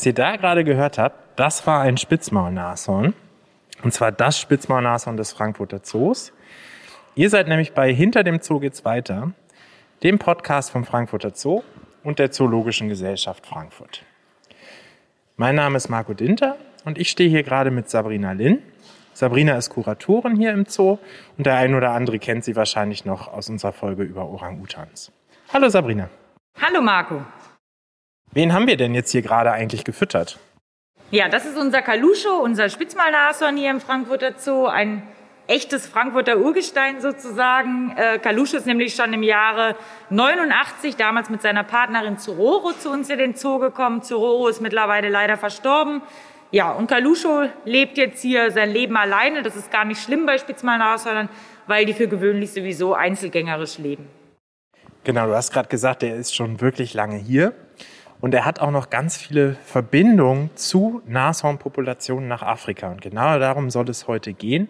Was ihr da gerade gehört habt, das war ein Spitzmaulnashorn. Und zwar das Spitzmaulnashorn des Frankfurter Zoos. Ihr seid nämlich bei Hinter dem Zoo geht's weiter, dem Podcast vom Frankfurter Zoo und der Zoologischen Gesellschaft Frankfurt. Mein Name ist Marco Dinter und ich stehe hier gerade mit Sabrina Linn. Sabrina ist Kuratorin hier im Zoo und der ein oder andere kennt sie wahrscheinlich noch aus unserer Folge über Orang-Utans. Hallo Sabrina. Hallo Marco. Wen haben wir denn jetzt hier gerade eigentlich gefüttert? Ja, das ist unser Kaluscho, unser Spitzmalnashorn hier im Frankfurter Zoo. Ein echtes Frankfurter Urgestein sozusagen. Äh, Kaluscho ist nämlich schon im Jahre 89 damals mit seiner Partnerin Zororo zu uns in den Zoo gekommen. Zororo ist mittlerweile leider verstorben. Ja, und Kaluscho lebt jetzt hier sein Leben alleine. Das ist gar nicht schlimm bei Spitzmalnashörnern, weil die für gewöhnlich sowieso einzelgängerisch leben. Genau, du hast gerade gesagt, er ist schon wirklich lange hier. Und er hat auch noch ganz viele Verbindungen zu Nashornpopulationen nach Afrika. Und genau darum soll es heute gehen.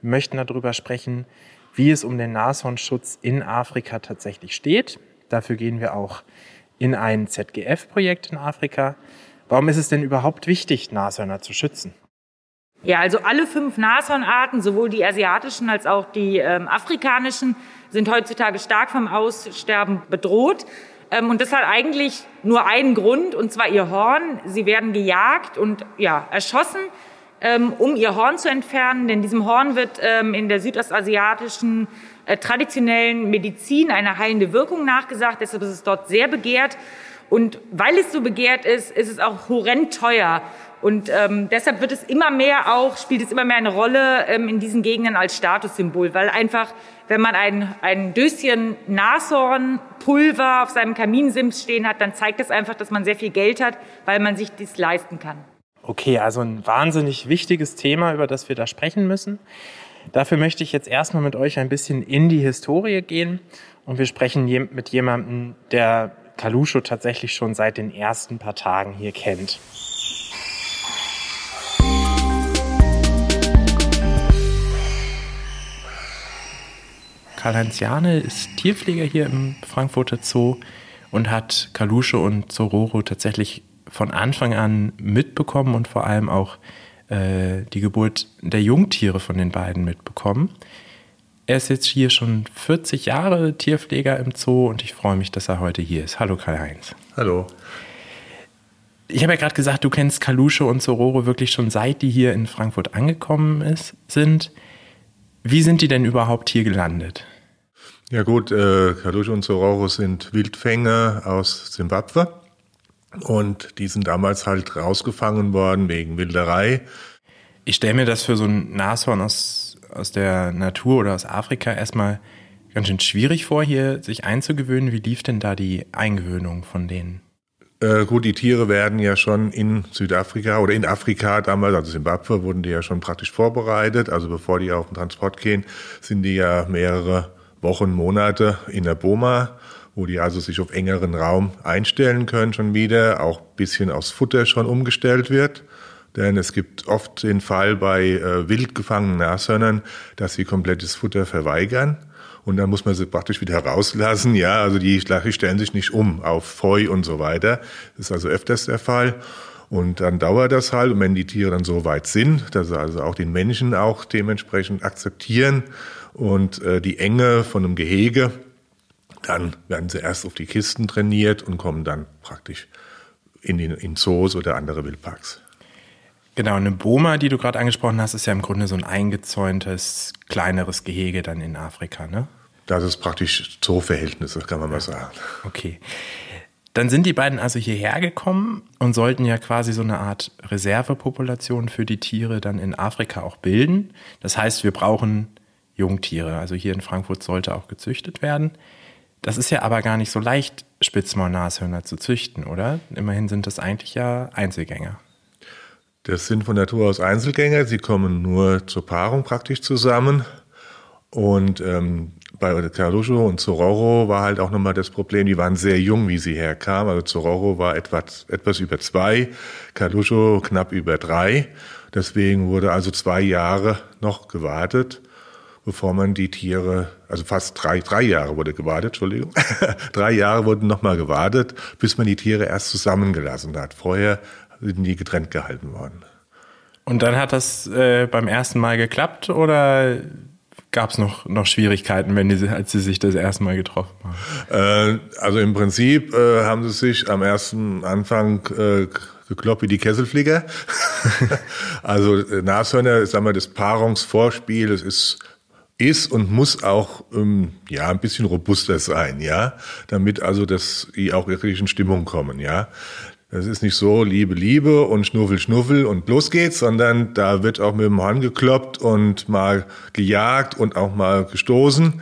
Wir möchten darüber sprechen, wie es um den Nashornschutz in Afrika tatsächlich steht. Dafür gehen wir auch in ein ZGF-Projekt in Afrika. Warum ist es denn überhaupt wichtig, Nashörner zu schützen? Ja, also alle fünf Nashornarten, sowohl die asiatischen als auch die ähm, afrikanischen, sind heutzutage stark vom Aussterben bedroht. Ähm, und das hat eigentlich nur einen Grund, und zwar ihr Horn. Sie werden gejagt und ja, erschossen, ähm, um ihr Horn zu entfernen. Denn diesem Horn wird ähm, in der südostasiatischen äh, traditionellen Medizin eine heilende Wirkung nachgesagt. Deshalb ist es dort sehr begehrt. Und weil es so begehrt ist, ist es auch horrend teuer. Und ähm, deshalb wird es immer mehr auch, spielt es immer mehr eine Rolle ähm, in diesen Gegenden als Statussymbol, weil einfach, wenn man ein, ein Döschen Nashornpulver auf seinem Kaminsims stehen hat, dann zeigt das einfach, dass man sehr viel Geld hat, weil man sich dies leisten kann. Okay, also ein wahnsinnig wichtiges Thema, über das wir da sprechen müssen. Dafür möchte ich jetzt erstmal mit euch ein bisschen in die Historie gehen und wir sprechen mit jemandem, der Kalusho tatsächlich schon seit den ersten paar Tagen hier kennt. Karl-Heinz Jane ist Tierpfleger hier im Frankfurter Zoo und hat Kalusche und Zororo tatsächlich von Anfang an mitbekommen und vor allem auch äh, die Geburt der Jungtiere von den beiden mitbekommen. Er ist jetzt hier schon 40 Jahre Tierpfleger im Zoo und ich freue mich, dass er heute hier ist. Hallo Karl-Heinz. Hallo. Ich habe ja gerade gesagt, du kennst Kalusche und Zororo wirklich schon seit die hier in Frankfurt angekommen ist, sind. Wie sind die denn überhaupt hier gelandet? Ja gut, äh, Kalusche und Zororo sind Wildfänger aus Simbabwe und die sind damals halt rausgefangen worden wegen Wilderei. Ich stelle mir das für so ein Nashorn aus, aus der Natur oder aus Afrika erstmal ganz schön schwierig vor, hier sich einzugewöhnen. Wie lief denn da die Eingewöhnung von denen? Äh, gut, die Tiere werden ja schon in Südafrika oder in Afrika damals, also Zimbabwe, wurden die ja schon praktisch vorbereitet. Also bevor die auf den Transport gehen, sind die ja mehrere Wochen, Monate in der Boma, wo die also sich auf engeren Raum einstellen können schon wieder, auch bisschen aufs Futter schon umgestellt wird. Denn es gibt oft den Fall bei äh, wild gefangenen Nashörnern, dass sie komplettes Futter verweigern. Und dann muss man sie praktisch wieder rauslassen. Ja, also die, die stellen sich nicht um auf Feu und so weiter. Das ist also öfters der Fall. Und dann dauert das halt. Und wenn die Tiere dann so weit sind, dass sie also auch den Menschen auch dementsprechend akzeptieren und äh, die Enge von einem Gehege, dann werden sie erst auf die Kisten trainiert und kommen dann praktisch in, den, in Zoos oder andere Wildparks. Genau, eine Boma, die du gerade angesprochen hast, ist ja im Grunde so ein eingezäuntes, kleineres Gehege dann in Afrika, ne? Das ist praktisch Zooverhältnisse, kann man mal sagen. Okay. Dann sind die beiden also hierher gekommen und sollten ja quasi so eine Art Reservepopulation für die Tiere dann in Afrika auch bilden. Das heißt, wir brauchen Jungtiere. Also hier in Frankfurt sollte auch gezüchtet werden. Das ist ja aber gar nicht so leicht, Spitzmaulnashörner zu züchten, oder? Immerhin sind das eigentlich ja Einzelgänger. Das sind von Natur aus Einzelgänger. Sie kommen nur zur Paarung praktisch zusammen. Und ähm, bei Caruso und Zororo war halt auch nochmal das Problem, die waren sehr jung, wie sie herkamen. Also Zororo war etwas, etwas über zwei, Caruso knapp über drei. Deswegen wurde also zwei Jahre noch gewartet, bevor man die Tiere, also fast drei, drei Jahre wurde gewartet, Entschuldigung. drei Jahre wurden nochmal gewartet, bis man die Tiere erst zusammengelassen hat. Vorher sind die getrennt gehalten worden. Und dann hat das äh, beim ersten Mal geklappt oder gab es noch, noch Schwierigkeiten, wenn die, als sie sich das erste Mal getroffen haben? Äh, also im Prinzip äh, haben sie sich am ersten Anfang äh, gekloppt wie die Kesselflieger. also äh, Nashörner, sagen wir, das Paarungsvorspiel, das ist ist und muss auch ähm, ja ein bisschen robuster sein, ja, damit also dass die auch wirklich in Stimmung kommen, ja. Das ist nicht so Liebe, Liebe und Schnuffel, Schnuffel und los geht's, sondern da wird auch mit dem Horn gekloppt und mal gejagt und auch mal gestoßen.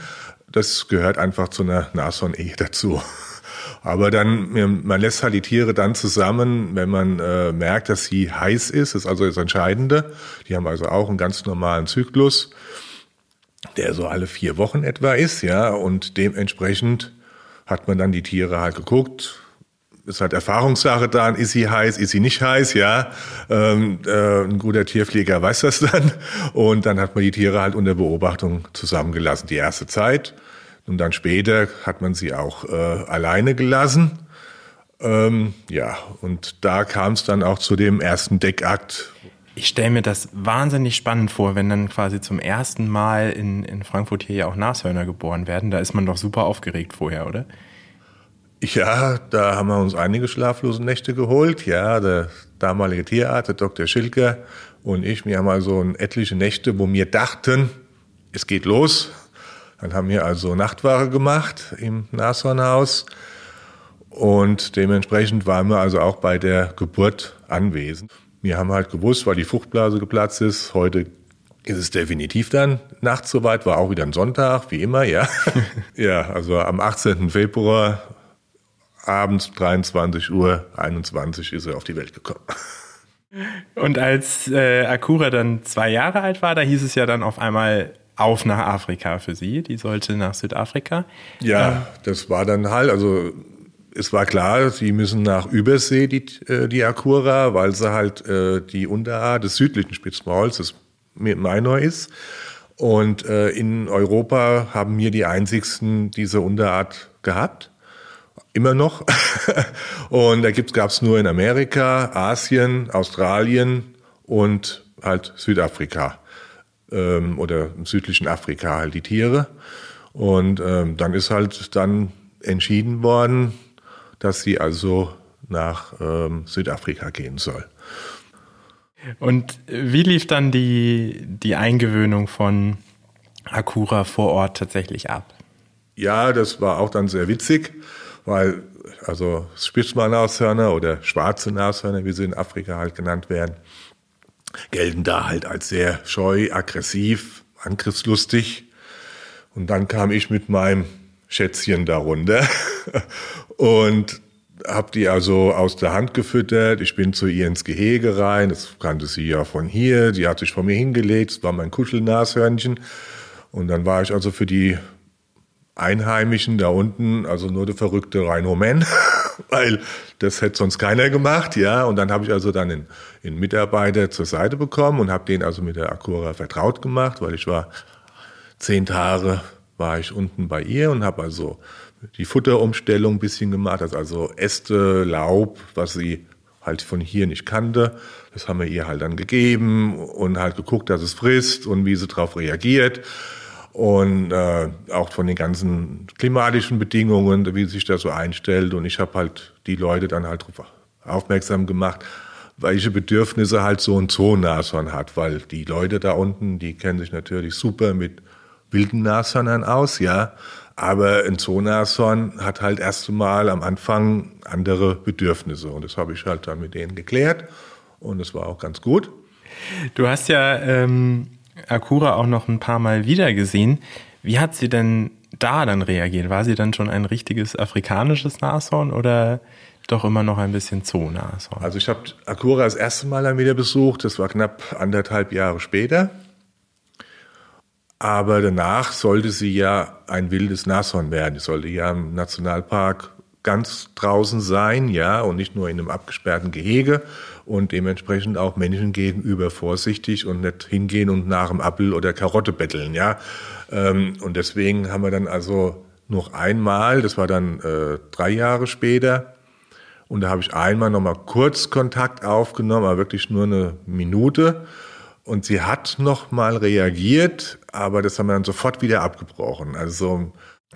Das gehört einfach zu einer Nashorn-Ehe dazu. Aber dann, man lässt halt die Tiere dann zusammen, wenn man äh, merkt, dass sie heiß ist, das ist also das Entscheidende. Die haben also auch einen ganz normalen Zyklus, der so alle vier Wochen etwa ist, ja, und dementsprechend hat man dann die Tiere halt geguckt, ist halt Erfahrungssache dann, ist sie heiß, ist sie nicht heiß, ja. Ähm, äh, ein guter Tierpfleger weiß das dann. Und dann hat man die Tiere halt unter Beobachtung zusammengelassen, die erste Zeit. Und dann später hat man sie auch äh, alleine gelassen. Ähm, ja, und da kam es dann auch zu dem ersten Deckakt. Ich stelle mir das wahnsinnig spannend vor, wenn dann quasi zum ersten Mal in, in Frankfurt hier ja auch Nashörner geboren werden. Da ist man doch super aufgeregt vorher, oder? Ja, da haben wir uns einige schlaflose Nächte geholt. Ja, der damalige Tierarzt, der Dr. Schilker und ich, wir haben also etliche Nächte, wo wir dachten, es geht los. Dann haben wir also Nachtwache gemacht im Nashornhaus und dementsprechend waren wir also auch bei der Geburt anwesend. Wir haben halt gewusst, weil die Fruchtblase geplatzt ist, heute ist es definitiv dann nachts soweit, war auch wieder ein Sonntag, wie immer, ja. ja, also am 18. Februar abends 23 Uhr 21 ist er auf die Welt gekommen. Und als äh, Akura dann zwei Jahre alt war, da hieß es ja dann auf einmal auf nach Afrika für sie. Die sollte nach Südafrika. Ja, ähm. das war dann halt, also es war klar, sie müssen nach Übersee, die, äh, die Akura, weil sie halt äh, die Unterart des südlichen Spitzmauls, das Minor ist. Und äh, in Europa haben wir die einzigsten diese Unterart gehabt immer noch. und da gab es nur in Amerika, Asien, Australien und halt Südafrika ähm, oder im südlichen Afrika halt die Tiere. Und ähm, dann ist halt dann entschieden worden, dass sie also nach ähm, Südafrika gehen soll. Und wie lief dann die, die Eingewöhnung von Akura vor Ort tatsächlich ab? Ja, das war auch dann sehr witzig weil also Spitzmann-Nashörner oder schwarze Nashörner, wie sie in Afrika halt genannt werden, gelten da halt als sehr scheu, aggressiv, angriffslustig. Und dann kam ich mit meinem Schätzchen darunter und habe die also aus der Hand gefüttert. Ich bin zu ihr ins Gehege rein. Das kannte sie ja von hier. Die hat sich vor mir hingelegt. Das war mein Kuschelnashörnchen. Und dann war ich also für die Einheimischen da unten, also nur der verrückte Rhino Man, weil das hätte sonst keiner gemacht, ja. Und dann habe ich also dann einen, einen Mitarbeiter zur Seite bekommen und habe den also mit der Acura vertraut gemacht, weil ich war zehn Tage war ich unten bei ihr und habe also die Futterumstellung ein bisschen gemacht, also Äste, Laub, was sie halt von hier nicht kannte. Das haben wir ihr halt dann gegeben und halt geguckt, dass es frisst und wie sie darauf reagiert und äh, auch von den ganzen klimatischen Bedingungen, wie sich das so einstellt. Und ich habe halt die Leute dann halt darauf aufmerksam gemacht, welche Bedürfnisse halt so ein Zoonashorn hat, weil die Leute da unten, die kennen sich natürlich super mit wilden Nashörnern aus, ja, aber ein Zoonashorn hat halt erst einmal am Anfang andere Bedürfnisse und das habe ich halt dann mit denen geklärt und es war auch ganz gut. Du hast ja ähm Akura auch noch ein paar Mal wieder gesehen. Wie hat sie denn da dann reagiert? War sie dann schon ein richtiges afrikanisches Nashorn oder doch immer noch ein bisschen Zoo-Nashorn? Also ich habe Akura das erste Mal dann wieder besucht. Das war knapp anderthalb Jahre später. Aber danach sollte sie ja ein wildes Nashorn werden. Sie sollte ja im Nationalpark ganz draußen sein, ja, und nicht nur in einem abgesperrten Gehege und dementsprechend auch Menschen gegenüber vorsichtig und nicht hingehen und nach dem Apfel oder Karotte betteln, ja. Ähm, und deswegen haben wir dann also noch einmal, das war dann äh, drei Jahre später, Und da habe ich einmal nochmal kurz Kontakt aufgenommen, aber wirklich nur eine Minute. Und sie hat nochmal reagiert, aber das haben wir dann sofort wieder abgebrochen. Also,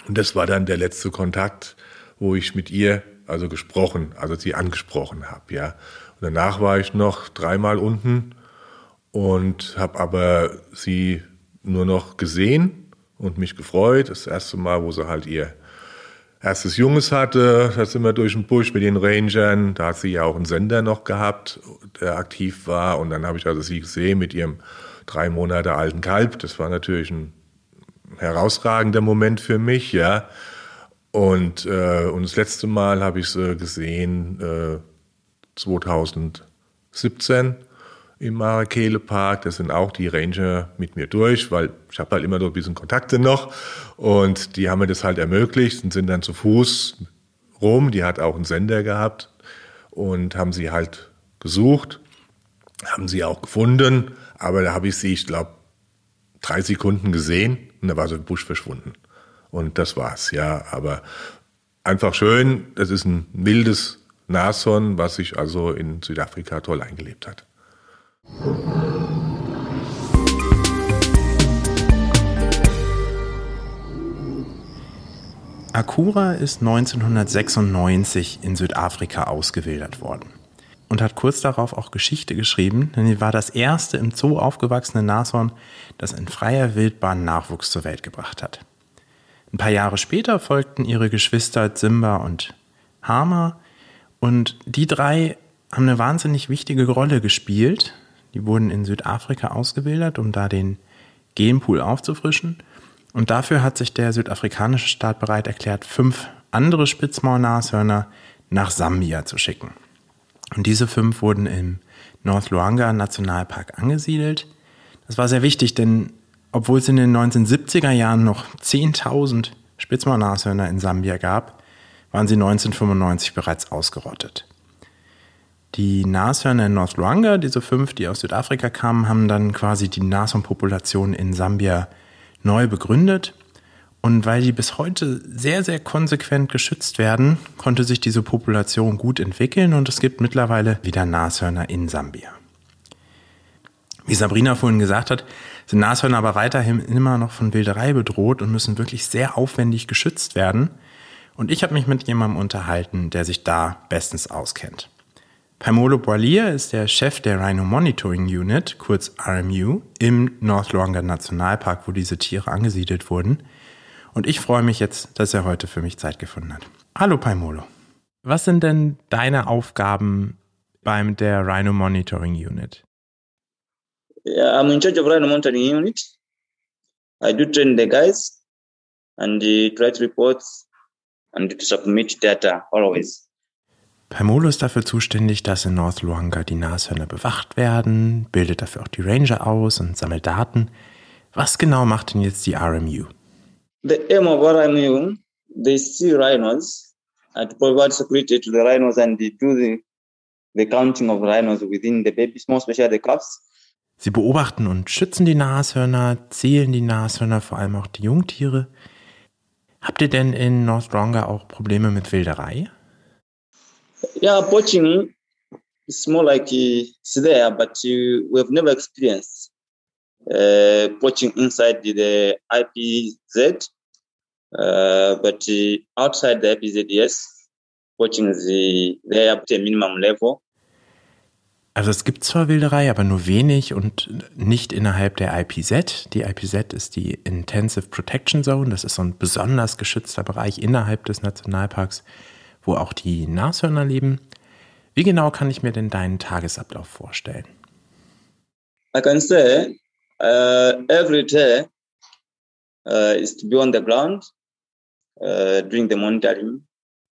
und das war dann der letzte Kontakt, wo ich mit ihr also gesprochen, also sie angesprochen habe, ja. Und danach war ich noch dreimal unten und habe aber sie nur noch gesehen und mich gefreut. Das erste Mal, wo sie halt ihr erstes Junges hatte, da sind wir durch den Busch mit den Rangern. Da hat sie ja auch einen Sender noch gehabt, der aktiv war. Und dann habe ich also sie gesehen mit ihrem drei Monate alten Kalb. Das war natürlich ein herausragender Moment für mich, ja. Und, äh, und das letzte Mal habe ich sie gesehen äh, 2017 im Marakele Park. Da sind auch die Ranger mit mir durch, weil ich habe halt immer so ein bisschen Kontakte noch. Und die haben mir das halt ermöglicht und sind dann zu Fuß rum. Die hat auch einen Sender gehabt und haben sie halt gesucht, haben sie auch gefunden. Aber da habe ich sie, ich glaube, drei Sekunden gesehen und da war so ein Busch verschwunden. Und das war's, ja. Aber einfach schön, das ist ein wildes Nashorn, was sich also in Südafrika toll eingelebt hat. Akura ist 1996 in Südafrika ausgewildert worden und hat kurz darauf auch Geschichte geschrieben, denn sie war das erste im Zoo aufgewachsene Nashorn, das in freier Wildbahn Nachwuchs zur Welt gebracht hat. Ein paar Jahre später folgten ihre Geschwister Simba und Hama und die drei haben eine wahnsinnig wichtige Rolle gespielt die wurden in Südafrika ausgebildet, um da den Genpool aufzufrischen. Und dafür hat sich der südafrikanische Staat bereit erklärt, fünf andere Spitzmaulnashörner nach Sambia zu schicken. Und diese fünf wurden im North Luanga Nationalpark angesiedelt. Das war sehr wichtig, denn obwohl es in den 1970er Jahren noch 10.000 Spitzmaulnashörner in Sambia gab, waren sie 1995 bereits ausgerottet. Die Nashörner in North Luanga, diese fünf, die aus Südafrika kamen, haben dann quasi die Nashornpopulation in Sambia neu begründet. Und weil die bis heute sehr, sehr konsequent geschützt werden, konnte sich diese Population gut entwickeln und es gibt mittlerweile wieder Nashörner in Sambia. Wie Sabrina vorhin gesagt hat, sind Nashörner aber weiterhin immer noch von Wilderei bedroht und müssen wirklich sehr aufwendig geschützt werden. Und ich habe mich mit jemandem unterhalten, der sich da bestens auskennt. Paimolo Boilier ist der Chef der Rhino Monitoring Unit, kurz RMU, im North Luanga Nationalpark, wo diese Tiere angesiedelt wurden. Und ich freue mich jetzt, dass er heute für mich Zeit gefunden hat. Hallo Paimolo. Was sind denn deine Aufgaben beim der Rhino Monitoring Unit? Yeah, I'm in charge of Rhino Monitoring Unit. I do train the guys and uh, write reports and to submit data always. Paimolo ist dafür zuständig, dass in North Luanga die Nashörner bewacht werden, bildet dafür auch die Ranger aus und sammelt Daten. Was genau macht denn jetzt die RMU? The aim of RMU, they see rhinos and provide security to the rhinos and they do the, the counting of rhinos within the babies, more especially the calves. Sie beobachten und schützen die Nashörner, zählen die Nashörner, vor allem auch die Jungtiere. Habt ihr denn in North Luanga auch Probleme mit Wilderei? Yeah, poaching is more like it's there, but uh, we have never experienced uh, poaching inside the, IPZ. Uh, but uh, outside the IPZ, yes, poaching is uh, there up a minimum level. Also es gibt zwar Wilderei, aber nur wenig und nicht innerhalb der IPZ. Die IPZ ist die Intensive Protection Zone. Das ist so ein besonders geschützter Bereich innerhalb des Nationalparks wo auch die Nashörner leben. Wie genau kann ich mir denn deinen Tagesablauf vorstellen? I can say uh, every day uh, is to be on the ground uh, doing the monitoring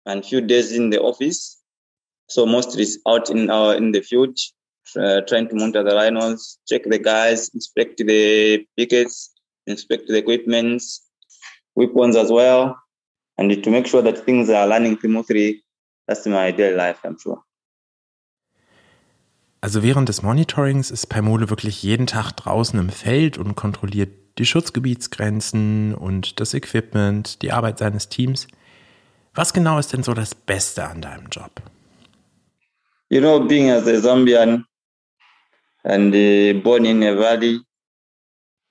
and few days in the office. So mostly is out in our in the field, uh, trying to monitor the rhinos, check the guys, inspect the pickets, inspect the equipment, weapons as well, and to make sure that things are running smoothly. That's my daily life, I'm sure. Also während des Monitorings ist Paimole wirklich jeden Tag draußen im Feld und kontrolliert die Schutzgebietsgrenzen und das Equipment, die Arbeit seines Teams. Was genau ist denn so das Beste an deinem Job? You know, being as a Zambian and uh, born in a valley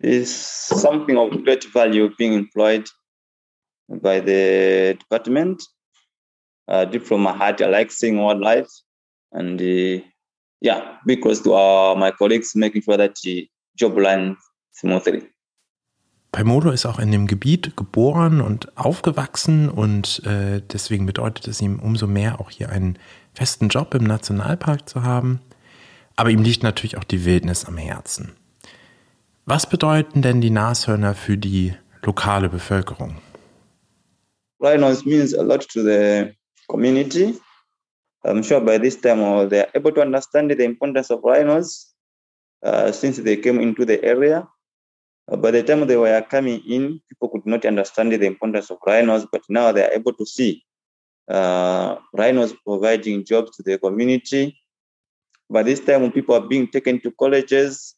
is something of great value being employed by the department. Uh, deep from my heart, I like seeing wildlife and uh, yeah, because to our, my colleagues, making sure that the job runs smoothly. Paimolo ist auch in dem Gebiet geboren und aufgewachsen und äh, deswegen bedeutet es ihm umso mehr, auch hier einen festen Job im Nationalpark zu haben. Aber ihm liegt natürlich auch die Wildnis am Herzen. Was bedeuten denn die Nashörner für die lokale Bevölkerung? Rhinos means a lot to the community. I'm sure by this time uh, they're able to understand the importance of rhinos uh, since they came into the area. Uh, by the time they were coming in, people could not understand the importance of rhinos, but now they are able to see uh, rhinos providing jobs to the community. By this time, people are being taken to colleges,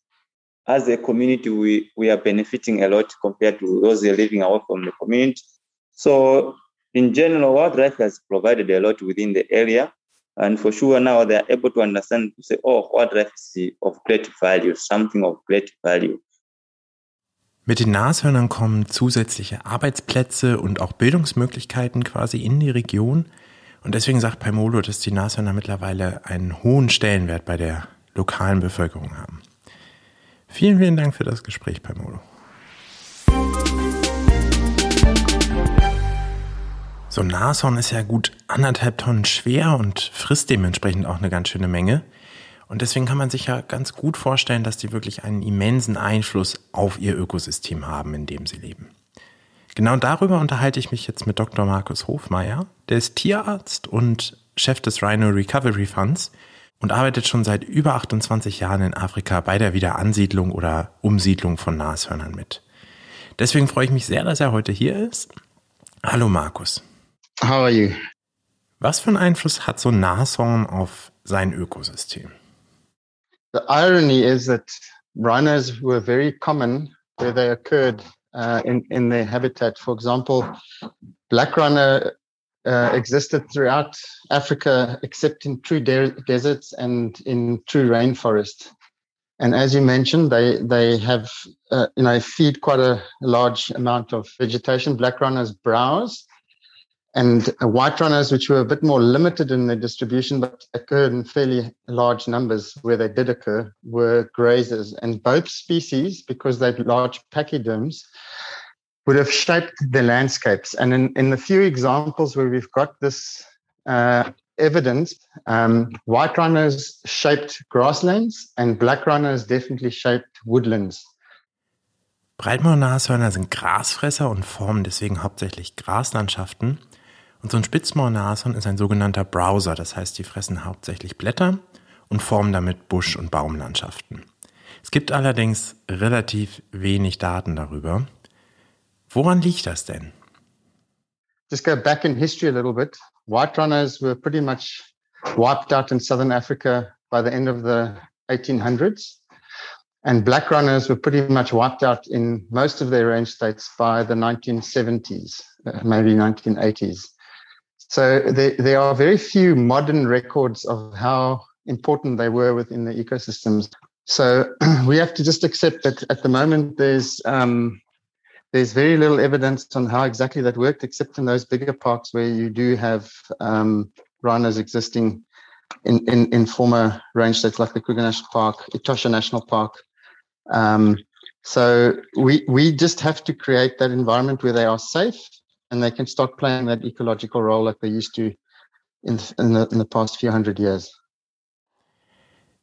as a community, we, we are benefiting a lot compared to those are living away from the community. So, in general, wildlife has provided a lot within the area. And for sure, now they are able to understand to say, oh, wildlife is of great value, something of great value. Mit den Nashörnern kommen zusätzliche Arbeitsplätze und auch Bildungsmöglichkeiten quasi in die Region. Und deswegen sagt Paimolo, dass die Nashörner mittlerweile einen hohen Stellenwert bei der lokalen Bevölkerung haben. Vielen, vielen Dank für das Gespräch, Paimolo. So ein Nashorn ist ja gut anderthalb Tonnen schwer und frisst dementsprechend auch eine ganz schöne Menge. Und deswegen kann man sich ja ganz gut vorstellen, dass die wirklich einen immensen Einfluss auf ihr Ökosystem haben, in dem sie leben. Genau darüber unterhalte ich mich jetzt mit Dr. Markus Hofmeier. Der ist Tierarzt und Chef des Rhino Recovery Funds und arbeitet schon seit über 28 Jahren in Afrika bei der Wiederansiedlung oder Umsiedlung von Nashörnern mit. Deswegen freue ich mich sehr, dass er heute hier ist. Hallo Markus. How are you? Was für einen Einfluss hat so ein Nashorn auf sein Ökosystem? The irony is that rhinos were very common where they occurred uh, in, in their habitat. For example, black rhino uh, existed throughout Africa, except in true de- deserts and in true rainforest. And as you mentioned, they they have uh, you know feed quite a large amount of vegetation. Black rhinos browse, and white rhinos, which were a bit more limited in their distribution, but occurred in fairly large numbers where they did occur, were grazers. And both species, because they're large pachyderms, would have shaped the landscapes. And in, in the few examples where we've got this uh, evidence, um, white rhinos shaped grasslands and black rhinos definitely shaped woodlands. Breitmaulnashörner sind Grasfresser und formen deswegen hauptsächlich Graslandschaften. Und so ein Spitzmaulnashorn ist ein sogenannter Browser, das heißt, die fressen hauptsächlich Blätter und formen damit Busch- und Baumlandschaften. Es gibt allerdings relativ wenig Daten darüber. Woran liegt das denn? Just go back in history a little bit. White rhinos were pretty much wiped out in southern Africa by the end of the 1800s. And black rhinos were pretty much wiped out in most of their range states by the 1970s, uh, maybe 1980s. So there, there are very few modern records of how important they were within the ecosystems. So we have to just accept that at the moment there's um, there's very little evidence on how exactly that worked, except in those bigger parks where you do have um, rhinos existing in, in, in former range states like the Kruger National Park, Etosha National Park. Um, so we we just have to create that environment where they are safe and they can start playing that ecological role like they used to in, in, the, in the past few hundred years.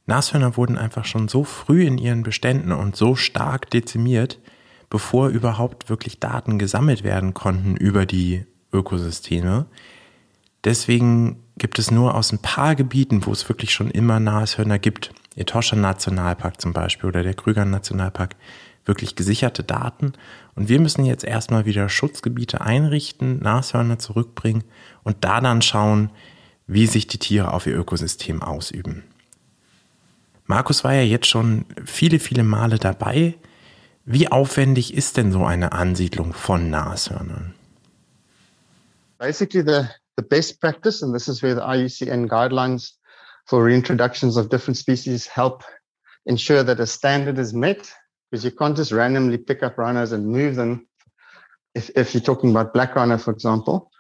Nashörner wurden einfach schon so früh in ihren Beständen und so stark dezimiert, bevor überhaupt wirklich Daten gesammelt werden konnten über die Ökosysteme. Deswegen gibt es nur aus ein paar Gebieten, wo es wirklich schon immer Nashörner gibt, Etosha Nationalpark zum Beispiel oder der Krüger Nationalpark, wirklich gesicherte Daten. Und wir müssen jetzt erstmal wieder Schutzgebiete einrichten, Nashörner zurückbringen und da dann schauen, wie sich die Tiere auf ihr Ökosystem ausüben. Markus war ja jetzt schon viele, viele Male dabei. Wie aufwendig ist denn so eine Ansiedlung von Nashörnern? Basically, the, the best practice, and this is where the IUCN guidelines for reintroductions of different species help ensure that a standard is met because you can't just randomly pick up rhinos and move them if, if you're talking about black rhino, for example.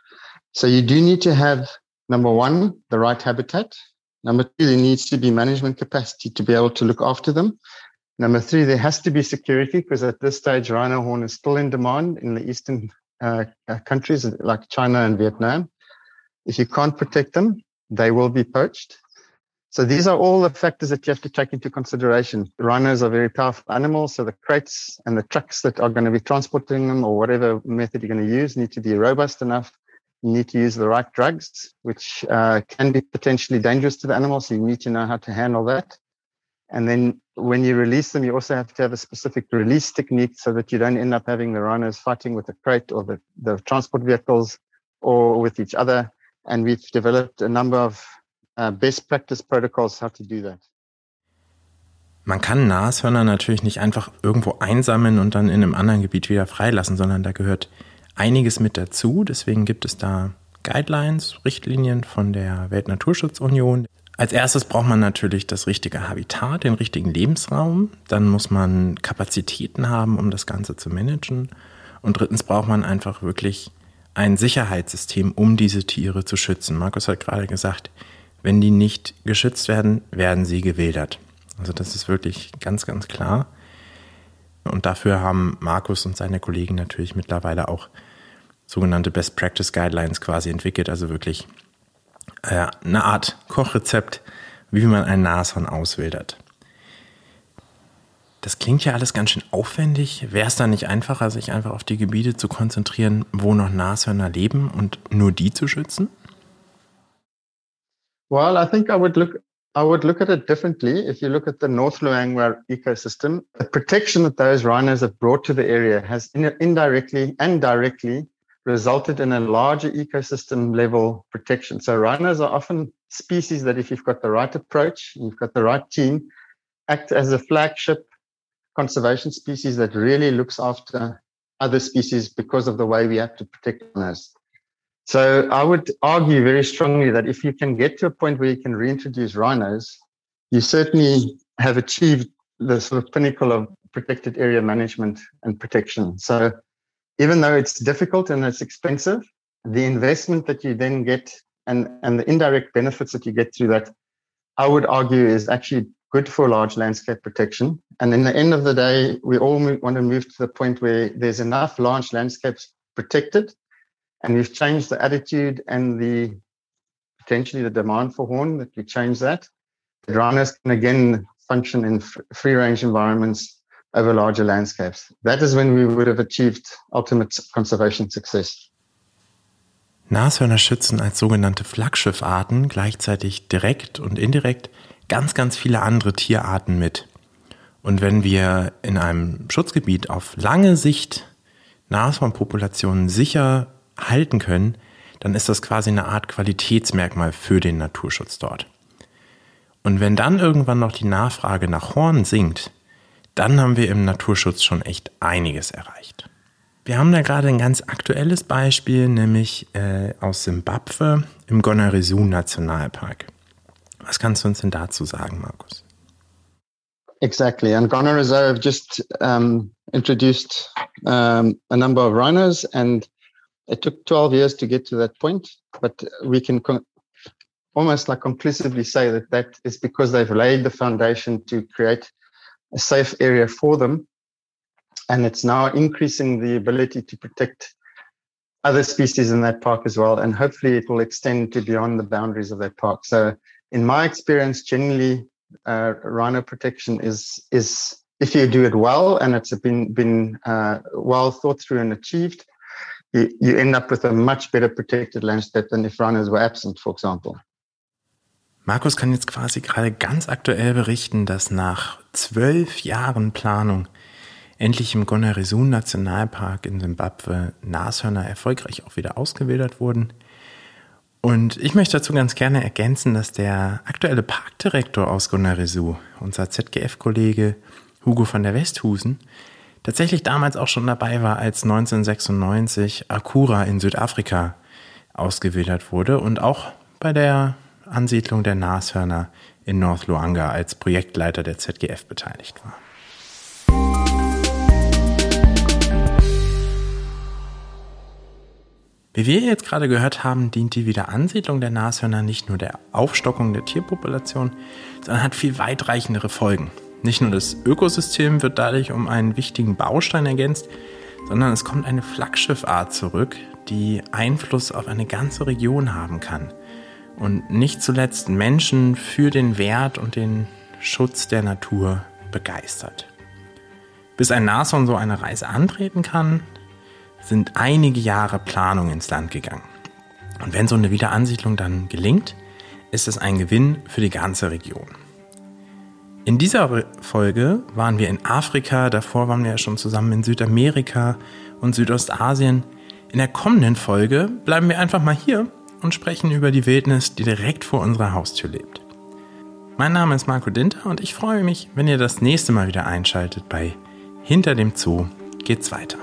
So you do need to have, number one, the right habitat. Number two, there needs to be management capacity to be able to look after them. Number three, there has to be security because at this stage, rhino horn is still in demand in the eastern uh, uh, countries like China and Vietnam. If you can't protect them, they will be poached. So these are all the factors that you have to take into consideration. The rhinos are very powerful animals, so the crates and the trucks that are going to be transporting them or whatever method you're going to use need to be robust enough. You need to use the right drugs, which uh, can be potentially dangerous to the animals. So you need to know how to handle that. And then when you release them, you also have to have a specific release technique so that you don't end up having the rhinos fighting with the crate or the, the transport vehicles or with each other. And we've developed a number of uh, best practice protocols how to do that. Man kann Nashörner natürlich nicht einfach irgendwo einsammeln und dann in einem anderen Gebiet wieder freilassen, sondern da gehört einiges mit dazu. Deswegen gibt es da Guidelines, Richtlinien von der Weltnaturschutzunion. Als erstes braucht man natürlich das richtige Habitat, den richtigen Lebensraum. Dann muss man Kapazitäten haben, um das Ganze zu managen. Und drittens braucht man einfach wirklich ein Sicherheitssystem, um diese Tiere zu schützen. Markus hat gerade gesagt, wenn die nicht geschützt werden, werden sie gewildert. Also das ist wirklich ganz, ganz klar. Und dafür haben Markus und seine Kollegen natürlich mittlerweile auch sogenannte Best Practice Guidelines quasi entwickelt, also wirklich äh, eine Art Kochrezept, wie man ein Nashorn auswildert. Das klingt ja alles ganz schön aufwendig. Wäre es dann nicht einfacher, sich einfach auf die Gebiete zu konzentrieren, wo noch Nashörner leben und nur die zu schützen? Well, I think I would look I would look at it differently. If you look at the North Luangwa ecosystem, the protection that those rhinos have brought to the area has indirectly and directly resulted in a larger ecosystem level protection. So rhinos are often species that if you've got the right approach, you've got the right team, act as a flagship conservation species that really looks after other species because of the way we have to protect rhinos. So I would argue very strongly that if you can get to a point where you can reintroduce rhinos, you certainly have achieved the sort of pinnacle of protected area management and protection. So even though it's difficult and it's expensive, the investment that you then get and, and the indirect benefits that you get through that, I would argue is actually good for large landscape protection. And in the end of the day, we all want to move to the point where there's enough large landscapes protected. And we've changed the attitude and the potentially the demand for horn that we change that. The rhinos can again function in free range environments over larger landscapes. That is when we would have achieved ultimate conservation success. Nashörner schützen als sogenannte Flaggschiffarten gleichzeitig direkt und indirekt ganz, ganz viele andere Tierarten mit. Und wenn wir in einem Schutzgebiet auf lange Sicht Nashornpopulationen sicher halten können, dann ist das quasi eine Art Qualitätsmerkmal für den Naturschutz dort. Und wenn dann irgendwann noch die Nachfrage nach Horn sinkt, dann haben wir im Naturschutz schon echt einiges erreicht. Wir haben da gerade ein ganz aktuelles Beispiel, nämlich äh, aus Simbabwe im Gonarizu Nationalpark. Was kannst du uns denn dazu sagen, Markus? Exactly. And Ghana Reserve just um, introduced um, a number of rhinos, and it took 12 years to get to that point. But we can almost like conclusively say that that is because they've laid the foundation to create a safe area for them. And it's now increasing the ability to protect other species in that park as well. And hopefully it will extend to beyond the boundaries of that park. So in my experience, generally, uh, rhino protection is, is if you do it well and it's been, been uh, well thought through and achieved, you, you end up with a much better protected landscape than if rhinos were absent, for example. Markus kann jetzt quasi gerade ganz aktuell berichten, dass nach zwölf Jahren Planung endlich im Gonarisun Nationalpark in Simbabwe Nashörner erfolgreich auch wieder ausgewildert wurden. Und ich möchte dazu ganz gerne ergänzen, dass der aktuelle Parkdirektor aus Gonarisu, unser ZGF-Kollege Hugo van der Westhusen, tatsächlich damals auch schon dabei war, als 1996 Akura in Südafrika ausgewildert wurde und auch bei der Ansiedlung der Nashörner in North Luanga als Projektleiter der ZGF beteiligt war. Wie wir jetzt gerade gehört haben, dient die Wiederansiedlung der Nashörner nicht nur der Aufstockung der Tierpopulation, sondern hat viel weitreichendere Folgen. Nicht nur das Ökosystem wird dadurch um einen wichtigen Baustein ergänzt, sondern es kommt eine Flaggschiffart zurück, die Einfluss auf eine ganze Region haben kann und nicht zuletzt Menschen für den Wert und den Schutz der Natur begeistert. Bis ein Nashorn so eine Reise antreten kann, sind einige Jahre Planung ins Land gegangen. Und wenn so eine Wiederansiedlung dann gelingt, ist es ein Gewinn für die ganze Region. In dieser Folge waren wir in Afrika, davor waren wir ja schon zusammen in Südamerika und Südostasien. In der kommenden Folge bleiben wir einfach mal hier und sprechen über die Wildnis, die direkt vor unserer Haustür lebt. Mein Name ist Marco Dinter und ich freue mich, wenn ihr das nächste Mal wieder einschaltet bei Hinter dem Zoo geht's weiter.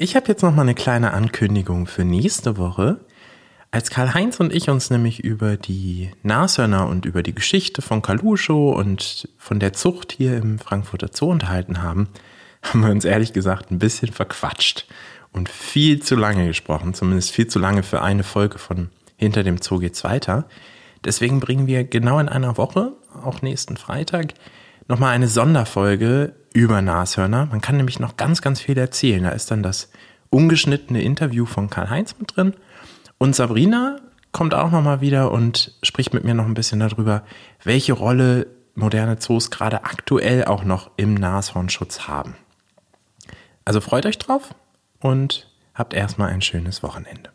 Ich habe jetzt noch mal eine kleine Ankündigung für nächste Woche. Als Karl-Heinz und ich uns nämlich über die Nashörner und über die Geschichte von Kalusho und von der Zucht hier im Frankfurter Zoo unterhalten haben, haben wir uns ehrlich gesagt ein bisschen verquatscht und viel zu lange gesprochen, zumindest viel zu lange für eine Folge von Hinter dem Zoo geht's weiter. Deswegen bringen wir genau in einer Woche, auch nächsten Freitag, nochmal eine Sonderfolge über Nashörner. Man kann nämlich noch ganz, ganz viel erzählen. Da ist dann das ungeschnittene Interview von Karl-Heinz mit drin. Und Sabrina kommt auch nochmal wieder und spricht mit mir noch ein bisschen darüber, welche Rolle moderne Zoos gerade aktuell auch noch im Nashornschutz haben. Also freut euch drauf und habt erstmal ein schönes Wochenende.